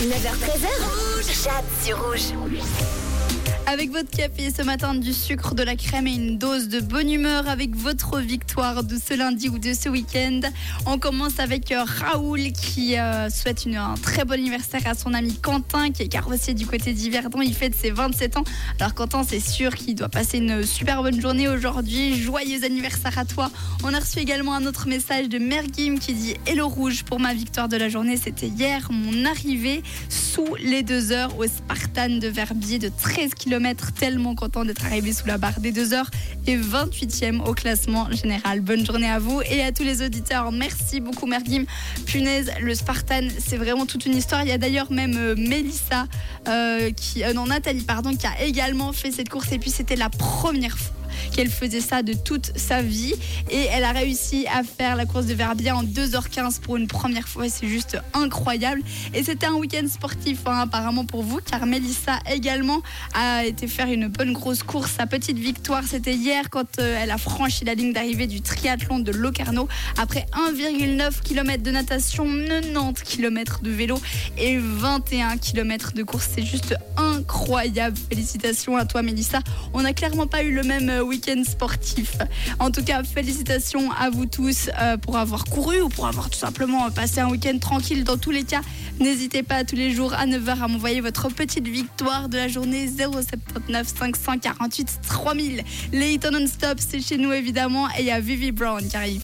9h13h, Jade sur rouge. Avec votre café ce matin, du sucre, de la crème et une dose de bonne humeur avec votre victoire de ce lundi ou de ce week-end. On commence avec euh, Raoul qui euh, souhaite une, un très bon anniversaire à son ami Quentin qui est carrossier du côté d'Yverdon. Il fête ses 27 ans. Alors Quentin, c'est sûr qu'il doit passer une super bonne journée aujourd'hui. Joyeux anniversaire à toi. On a reçu également un autre message de Mergim qui dit Hello Rouge pour ma victoire de la journée. C'était hier mon arrivée sous les deux heures au Spartan de Verbier de 13 km tellement content d'être arrivé sous la barre des deux heures et 28e au classement général. Bonne journée à vous et à tous les auditeurs. Merci beaucoup Mergim. Punaise, le Spartan, c'est vraiment toute une histoire. Il y a d'ailleurs même euh, Mélissa, euh, qui, euh, non Nathalie, pardon, qui a également fait cette course et puis c'était la première fois qu'elle faisait ça de toute sa vie. Et elle a réussi à faire la course de Verbier en 2h15 pour une première fois. C'est juste incroyable. Et c'était un week-end sportif, hein, apparemment pour vous, car Melissa également a été faire une bonne grosse course. Sa petite victoire, c'était hier quand euh, elle a franchi la ligne d'arrivée du triathlon de Locarno après 1,9 km de natation, 90 km de vélo et 21 km de course. C'est juste incroyable. Félicitations à toi, Melissa. On n'a clairement pas eu le même euh, sportif. En tout cas, félicitations à vous tous euh, pour avoir couru ou pour avoir tout simplement passé un week-end tranquille. Dans tous les cas, n'hésitez pas tous les jours à 9h à m'envoyer votre petite victoire de la journée 079 548 3000. Les non-stop, c'est chez nous évidemment et il y a Vivi Brown qui arrive.